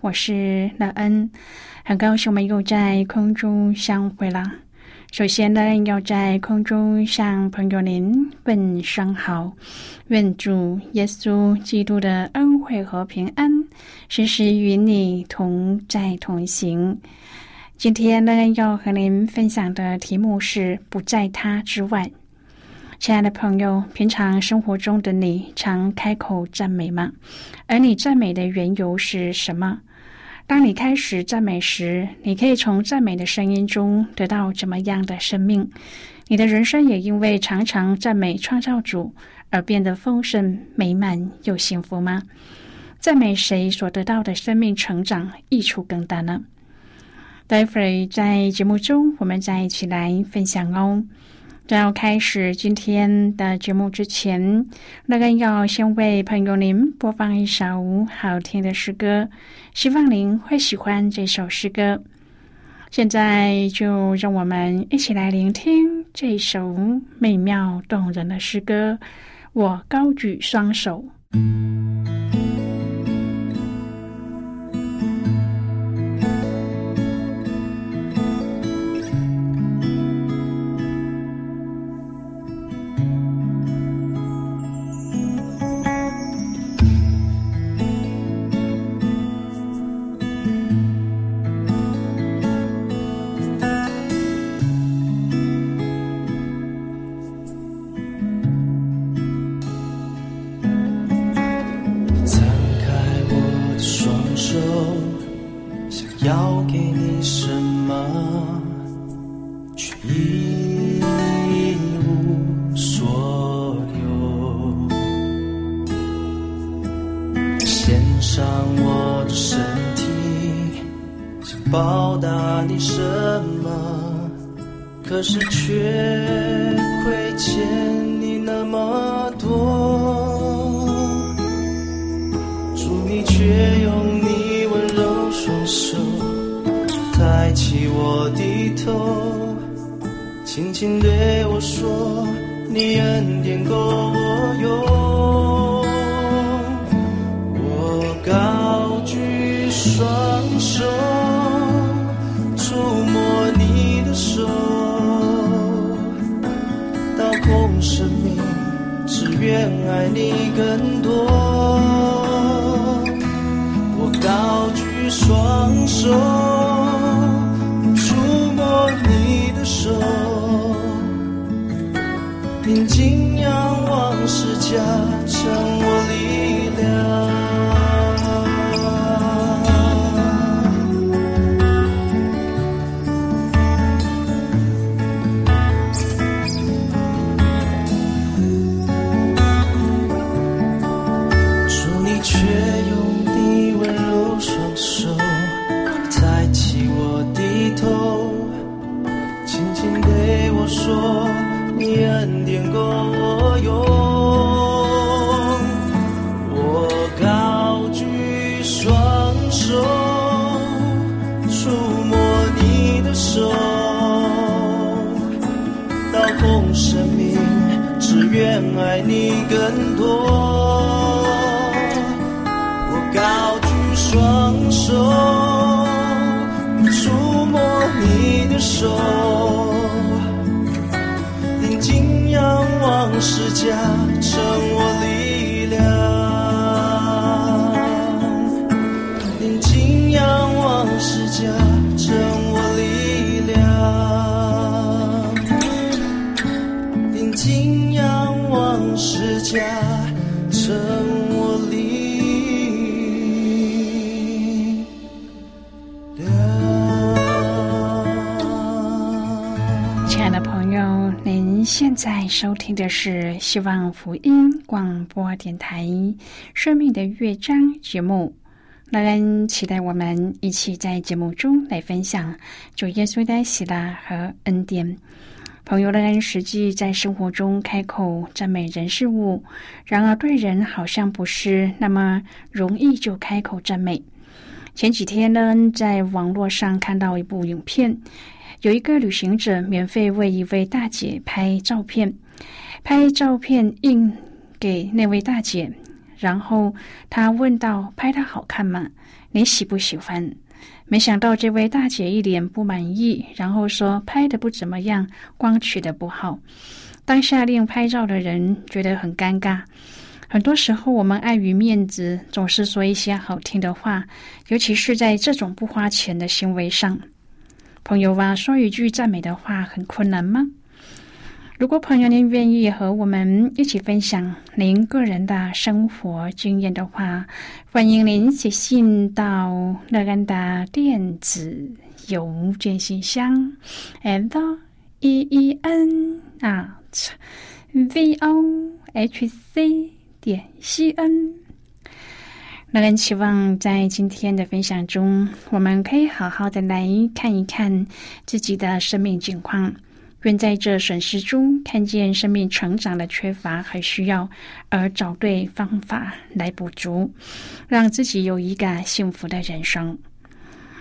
我是乐恩。很高兴我们又在空中相会了。首先呢，要在空中向朋友您问声好，愿主耶稣基督的恩惠和平安时时与你同在同行。今天呢，要和您分享的题目是“不在他之外”。亲爱的朋友，平常生活中的你常开口赞美吗？而你赞美的缘由是什么？当你开始赞美时，你可以从赞美的声音中得到怎么样的生命？你的人生也因为常常赞美创造主而变得丰盛、美满又幸福吗？赞美谁所得到的生命成长益处更大呢？待会儿在节目中，我们再一起来分享哦。在要开始今天的节目之前，那个要先为朋友您播放一首好听的诗歌，希望您会喜欢这首诗歌。现在就让我们一起来聆听这首美妙动人的诗歌。我高举双手。想要给你什么却一无所有。献上我的身体想报答你什么可是却亏欠请对我说你恩典够我用我高举双手触摸你的手掏空生命只愿爱你更多我高举双手。平静仰望是假象愿爱你更多，我高举双手，触摸你的手，定睛仰望世家，成我现在收听的是希望福音广播电台《生命的乐章》节目。让人期待我们一起在节目中来分享主耶稣的喜乐和恩典。朋友，让人实际在生活中开口赞美人事物，然而对人好像不是那么容易就开口赞美。前几天呢，在网络上看到一部影片。有一个旅行者免费为一位大姐拍照片，拍照片印给那位大姐，然后他问道：“拍的好看吗？你喜不喜欢？”没想到这位大姐一脸不满意，然后说：“拍的不怎么样，光取的不好。”当下令拍照的人觉得很尴尬。很多时候，我们碍于面子，总是说一些好听的话，尤其是在这种不花钱的行为上。朋友啊，说一句赞美的话很困难吗？如果朋友您愿意和我们一起分享您个人的生活经验的话，欢迎您写信到乐安的电子邮件信箱，and e e n at v o h c 点 c n。让人期望在今天的分享中，我们可以好好的来看一看自己的生命境况，愿在这损失中看见生命成长的缺乏和需要，而找对方法来补足，让自己有一个幸福的人生。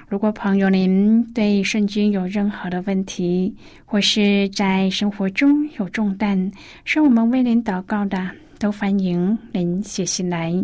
如果朋友您对圣经有任何的问题，或是在生活中有重担，需要我们为您祷告的，都欢迎您写信来。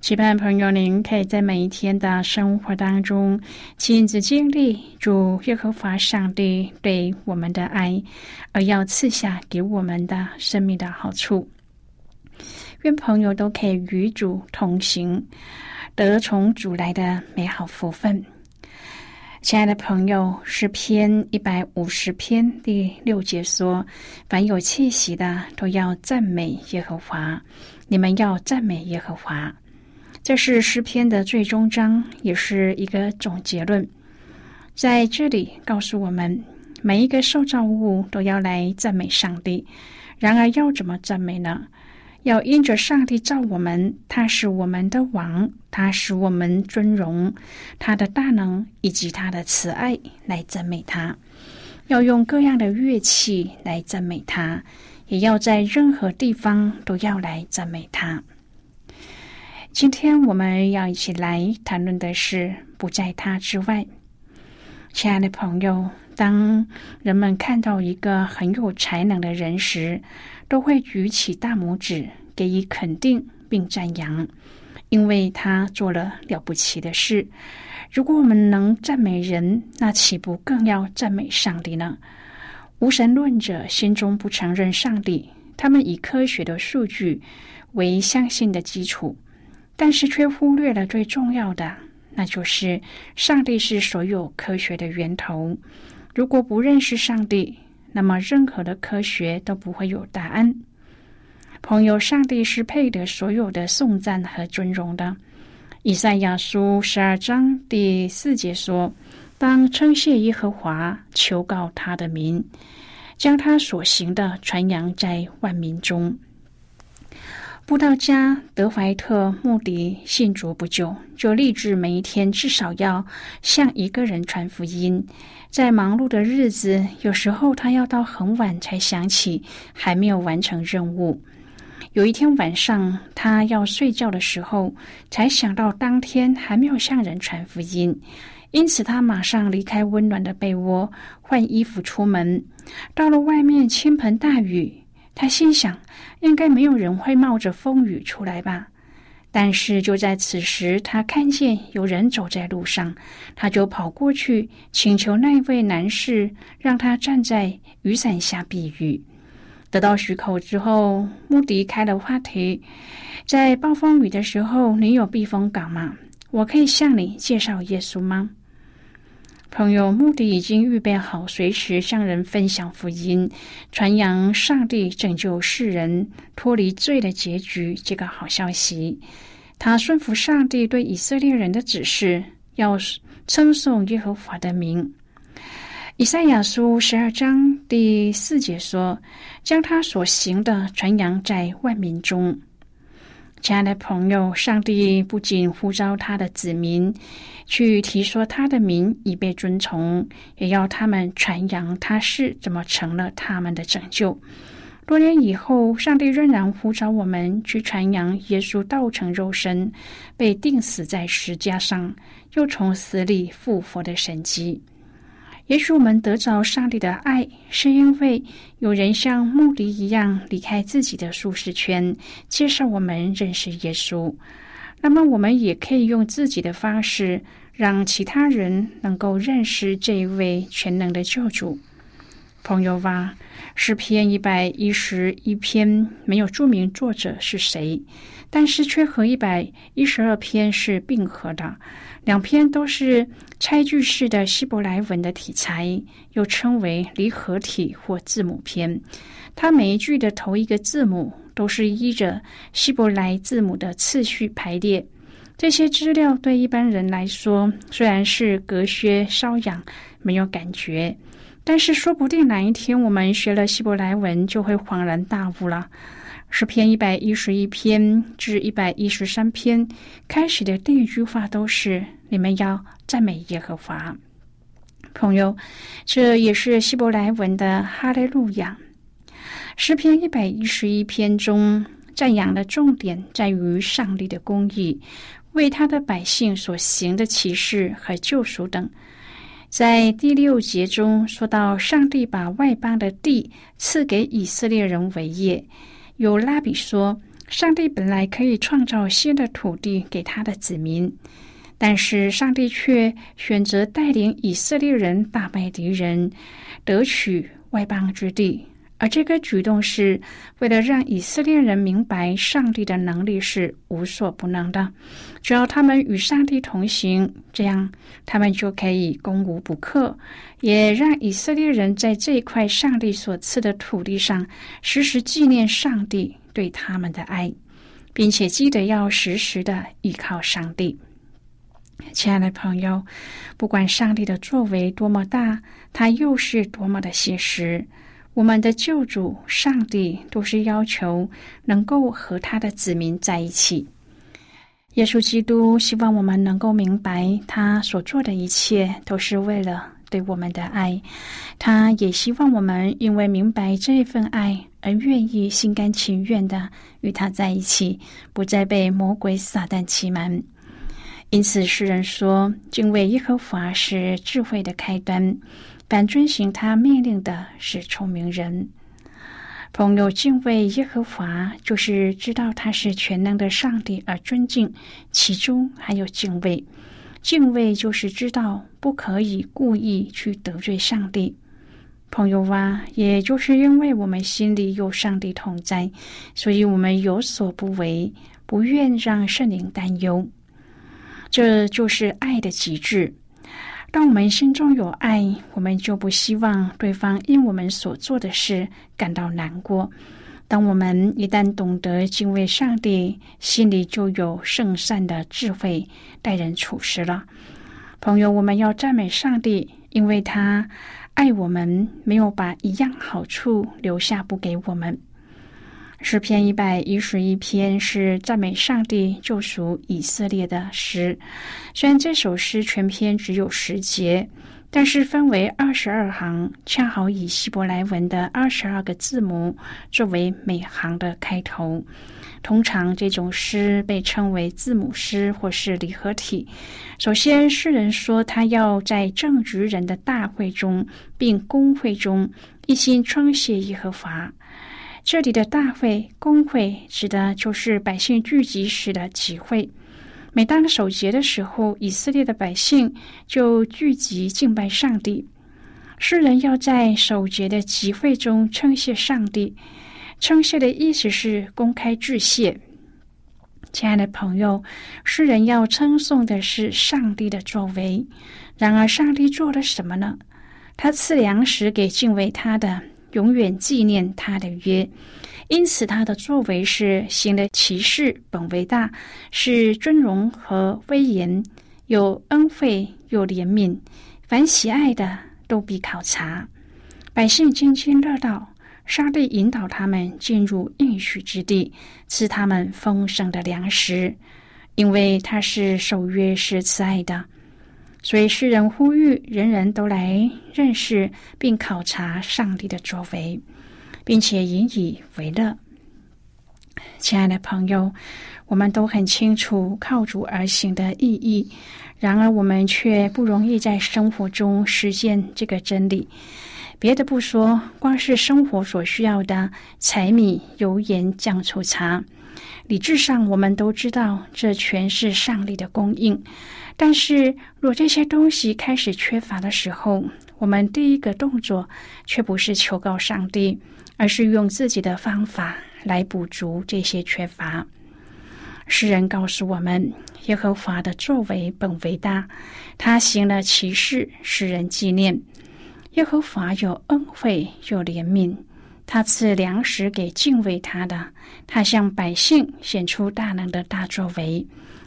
期盼朋友，您可以在每一天的生活当中亲自经历主耶和华上帝对我们的爱，而要赐下给我们的生命的好处。愿朋友都可以与主同行，得从主来的美好福分。亲爱的朋友，诗篇一百五十篇第六节说：“凡有气息的，都要赞美耶和华。你们要赞美耶和华。”这是诗篇的最终章，也是一个总结论。在这里告诉我们，每一个受造物都要来赞美上帝。然而，要怎么赞美呢？要因着上帝造我们，他是我们的王，他使我们尊荣，他的大能以及他的慈爱来赞美他。要用各样的乐器来赞美他，也要在任何地方都要来赞美他。今天我们要一起来谈论的是不在他之外。亲爱的朋友，当人们看到一个很有才能的人时，都会举起大拇指给予肯定并赞扬，因为他做了了不起的事。如果我们能赞美人，那岂不更要赞美上帝呢？无神论者心中不承认上帝，他们以科学的数据为相信的基础。但是却忽略了最重要的，那就是上帝是所有科学的源头。如果不认识上帝，那么任何的科学都不会有答案。朋友，上帝是配得所有的颂赞和尊荣的。以赛亚书十二章第四节说：“当称谢耶和华，求告他的名，将他所行的传扬在万民中。”布道家德怀特·穆迪信主不久，就立志每一天至少要向一个人传福音。在忙碌的日子，有时候他要到很晚才想起还没有完成任务。有一天晚上，他要睡觉的时候，才想到当天还没有向人传福音，因此他马上离开温暖的被窝，换衣服出门。到了外面，倾盆大雨。他心想，应该没有人会冒着风雨出来吧。但是就在此时，他看见有人走在路上，他就跑过去请求那位男士让他站在雨伞下避雨。得到许可之后，穆迪开了话题：“在暴风雨的时候，你有避风港吗？我可以向你介绍耶稣吗？”朋友，目的已经预备好，随时向人分享福音，传扬上帝拯救世人脱离罪的结局这个好消息。他顺服上帝对以色列人的指示，要称颂耶和华的名。以赛亚书十二章第四节说：“将他所行的传扬在万民中。”亲爱的朋友，上帝不仅呼召他的子民去提说他的名以被尊崇，也要他们传扬他是怎么成了他们的拯救。多年以后，上帝仍然呼召我们去传扬耶稣道成肉身、被钉死在石架上，又从死里复活的神迹。也许我们得着上帝的爱，是因为有人像穆迪一样离开自己的舒适圈，介绍我们认识耶稣。那么，我们也可以用自己的方式，让其他人能够认识这一位全能的救主。朋友吧，诗篇一百一十一篇没有注明作者是谁，但是却和一百一十二篇是并合的。两篇都是拆句式的希伯来文的题材，又称为离合体或字母篇。它每一句的头一个字母都是依着希伯来字母的次序排列。这些资料对一般人来说虽然是隔靴搔痒，没有感觉，但是说不定哪一天我们学了希伯来文，就会恍然大悟了。诗篇一百一十一篇至一百一十三篇开始的第一句话都是：“你们要赞美耶和华。”朋友，这也是希伯来文的哈利路亚。诗篇一百一十一篇中赞扬的重点在于上帝的公义，为他的百姓所行的启示和救赎等。在第六节中说到，上帝把外邦的地赐给以色列人为业。有拉比说，上帝本来可以创造新的土地给他的子民，但是上帝却选择带领以色列人打败敌人，得取外邦之地。而这个举动是为了让以色列人明白，上帝的能力是无所不能的。只要他们与上帝同行，这样他们就可以攻无不克。也让以色列人在这一块上帝所赐的土地上，时时纪念上帝对他们的爱，并且记得要时时的依靠上帝。亲爱的朋友，不管上帝的作为多么大，他又是多么的现实。我们的救主上帝都是要求能够和他的子民在一起。耶稣基督希望我们能够明白，他所做的一切都是为了对我们的爱。他也希望我们因为明白这份爱而愿意心甘情愿的与他在一起，不再被魔鬼撒旦欺瞒。因此，诗人说：“敬畏耶和华是智慧的开端。”凡遵行他命令的是聪明人。朋友敬畏耶和华，就是知道他是全能的上帝而尊敬，其中还有敬畏。敬畏就是知道不可以故意去得罪上帝。朋友啊，也就是因为我们心里有上帝同在，所以我们有所不为，不愿让圣灵担忧。这就是爱的极致。当我们心中有爱，我们就不希望对方因我们所做的事感到难过。当我们一旦懂得敬畏上帝，心里就有圣善的智慧待人处事了。朋友，我们要赞美上帝，因为他爱我们，没有把一样好处留下不给我们。诗篇一百一十一篇是赞美上帝救赎以色列的诗。虽然这首诗全篇只有十节，但是分为二十二行，恰好以希伯来文的二十二个字母作为每行的开头。通常这种诗被称为字母诗或是离合体。首先，诗人说他要在正直人的大会中，并公会中一心称谢耶和华。这里的大会、公会指的就是百姓聚集时的集会。每当守节的时候，以色列的百姓就聚集敬拜上帝。诗人要在守节的集会中称谢上帝。称谢的意思是公开致谢。亲爱的朋友，诗人要称颂的是上帝的作为。然而，上帝做了什么呢？他赐粮食给敬畏他的，永远纪念他的约。因此，他的作为是行的奇事，本为大，是尊荣和威严，有恩惠，有怜悯。凡喜爱的，都必考察。百姓津津乐道。上帝引导他们进入应许之地，赐他们丰盛的粮食，因为他是守约是慈爱的。所以诗人呼吁人人都来认识并考察上帝的作为，并且引以为乐。亲爱的朋友，我们都很清楚靠主而行的意义，然而我们却不容易在生活中实现这个真理。别的不说，光是生活所需要的柴米油盐酱醋茶，理智上我们都知道这全是上帝的供应。但是，若这些东西开始缺乏的时候，我们第一个动作却不是求告上帝，而是用自己的方法来补足这些缺乏。诗人告诉我们，耶和华的作为本伟大，他行了奇事，使人纪念。耶和华有恩惠，有怜悯，他赐粮食给敬畏他的。他向百姓显出大能的大作为，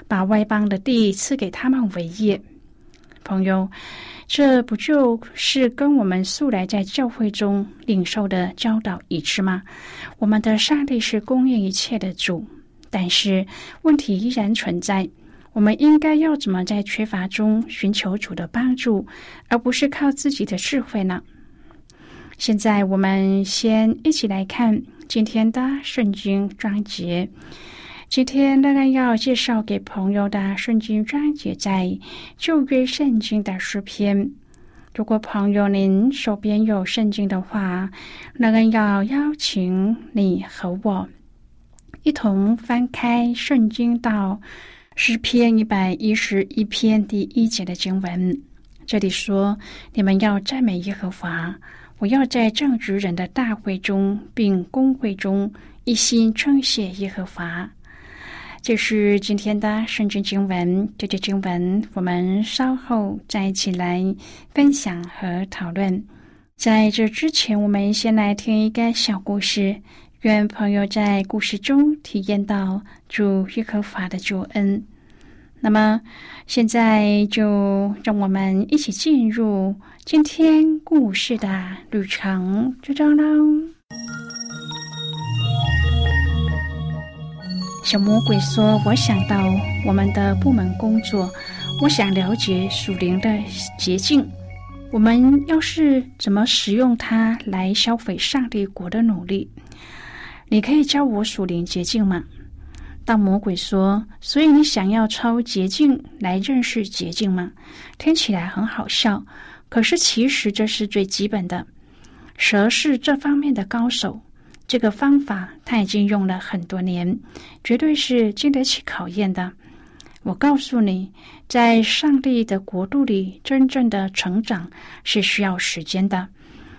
把外邦的地赐给他们为业。朋友，这不就是跟我们素来在教会中领受的教导一致吗？我们的上帝是供应一切的主，但是问题依然存在。我们应该要怎么在缺乏中寻求主的帮助，而不是靠自己的智慧呢？现在我们先一起来看今天的圣经章节。今天当然要介绍给朋友的圣经章节在旧约圣经的诗篇。如果朋友您手边有圣经的话，那个要邀请你和我一同翻开圣经到。诗篇一百一十一篇第一节的经文，这里说：“你们要赞美耶和华，我要在正直人的大会中，并公会中一心称谢耶和华。”这是今天的圣经经文。这节经文我们稍后再一起来分享和讨论。在这之前，我们先来听一个小故事。愿朋友在故事中体验到主耶和华的救恩。那么，现在就让我们一起进入今天故事的旅程之中喽。小魔鬼说：“我想到我们的部门工作，我想了解属灵的捷径。我们要是怎么使用它来消费上帝国的努力？你可以教我属灵捷径吗？”当魔鬼说：“所以你想要抄捷径来认识捷径吗？”听起来很好笑，可是其实这是最基本的。蛇是这方面的高手，这个方法他已经用了很多年，绝对是经得起考验的。我告诉你，在上帝的国度里，真正的成长是需要时间的。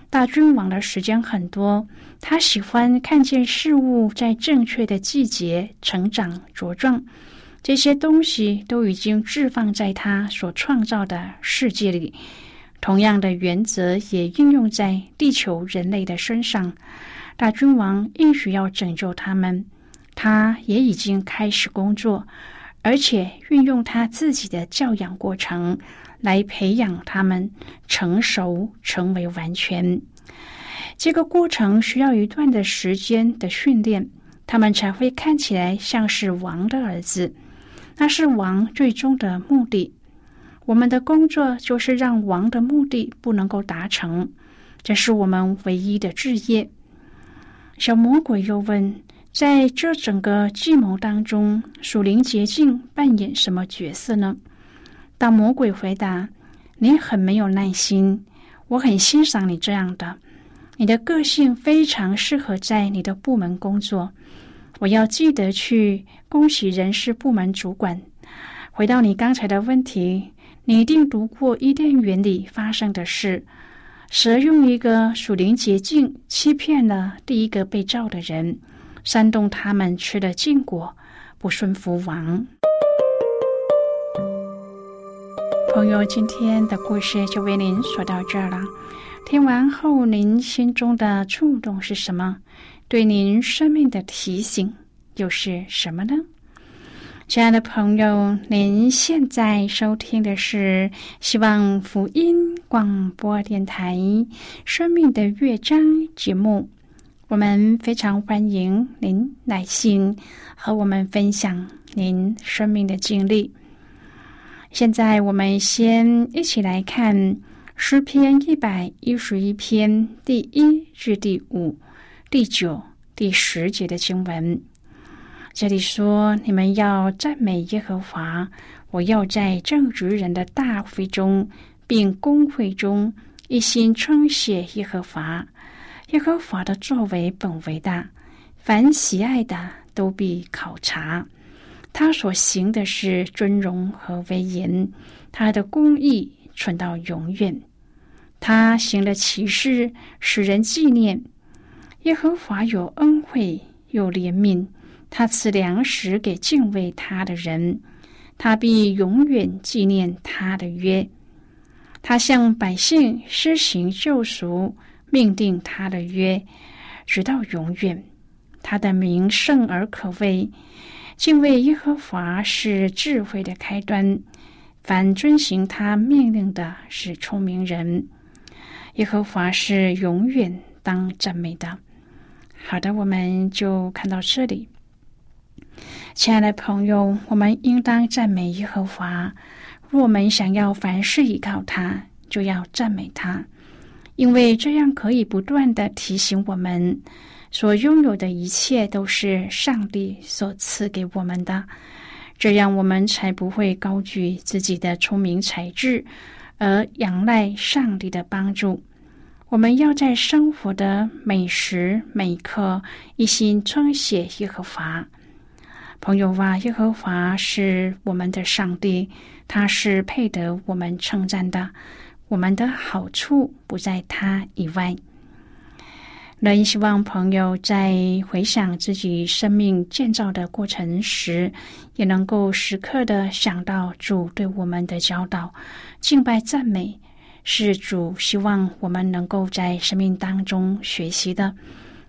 大君王的时间很多。他喜欢看见事物在正确的季节成长茁壮，这些东西都已经置放在他所创造的世界里。同样的原则也应用在地球人类的身上。大君王应许要拯救他们，他也已经开始工作，而且运用他自己的教养过程来培养他们成熟，成为完全。这个过程需要一段的时间的训练，他们才会看起来像是王的儿子。那是王最终的目的。我们的工作就是让王的目的不能够达成，这是我们唯一的志业。小魔鬼又问：在这整个计谋当中，属灵捷径扮演什么角色呢？当魔鬼回答：“你很没有耐心，我很欣赏你这样的。”你的个性非常适合在你的部门工作。我要记得去恭喜人事部门主管。回到你刚才的问题，你一定读过伊甸园里发生的事。蛇用一个属灵捷径欺骗了第一个被造的人，煽动他们吃了禁果，不顺服王。朋友，今天的故事就为您说到这儿了。听完后，您心中的触动是什么？对您生命的提醒又是什么呢？亲爱的朋友，您现在收听的是希望福音广播电台《生命的乐章》节目。我们非常欢迎您来信和我们分享您生命的经历。现在，我们先一起来看诗篇一百一十一篇第一至第五、第九、第十节的经文。这里说：“你们要赞美耶和华，我要在正直人的大会中，并公会中一心称谢耶和华。耶和华的作为本为大，凡喜爱的都必考察。他所行的是尊荣和威严，他的公义存到永远。他行了奇事，使人纪念。耶和华有恩惠，有怜悯。”他赐粮食给敬畏他的人，他必永远纪念他的约。他向百姓施行救赎，命定他的约，直到永远。他的名圣而可畏，敬畏耶和华是智慧的开端。凡遵行他命令的，是聪明人。耶和华是永远当赞美的。好的，我们就看到这里。亲爱的朋友，我们应当赞美耶和华。若我们想要凡事依靠他，就要赞美他，因为这样可以不断的提醒我们，所拥有的一切都是上帝所赐给我们的。这样，我们才不会高举自己的聪明才智，而仰赖上帝的帮助。我们要在生活的每时每刻一心称谢耶和华。朋友啊，耶和华是我们的上帝，他是配得我们称赞的。我们的好处不在他以外。人希望朋友在回想自己生命建造的过程时，也能够时刻的想到主对我们的教导。敬拜赞美是主希望我们能够在生命当中学习的。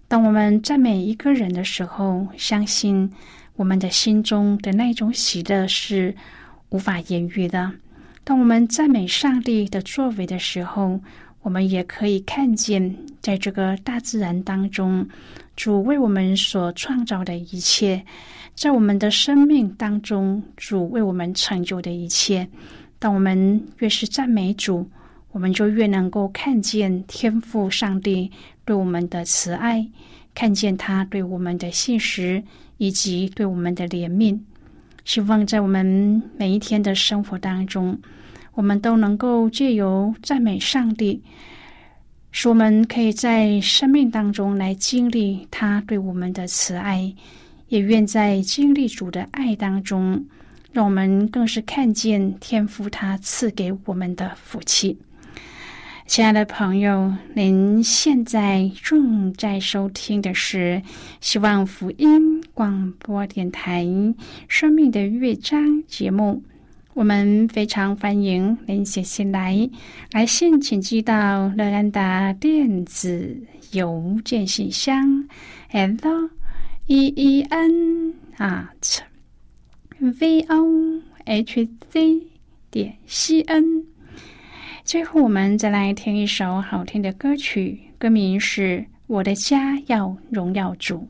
当我们赞美一个人的时候，相信。我们的心中的那种喜乐是无法言喻的。当我们赞美上帝的作为的时候，我们也可以看见，在这个大自然当中，主为我们所创造的一切，在我们的生命当中，主为我们成就的一切。当我们越是赞美主，我们就越能够看见天赋上帝对我们的慈爱，看见他对我们的信实。以及对我们的怜悯，希望在我们每一天的生活当中，我们都能够借由赞美上帝，使我们可以在生命当中来经历他对我们的慈爱，也愿在经历主的爱当中，让我们更是看见天父他赐给我们的福气。亲爱的朋友，您现在正在收听的是希望福音广播电台《生命的乐章》节目。我们非常欢迎您写信来，来信请寄到乐安达电子邮件信箱，l e e n at v o h c 点 c n。最后，我们再来听一首好听的歌曲，歌名是《我的家要荣耀主》。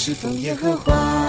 是枫叶和花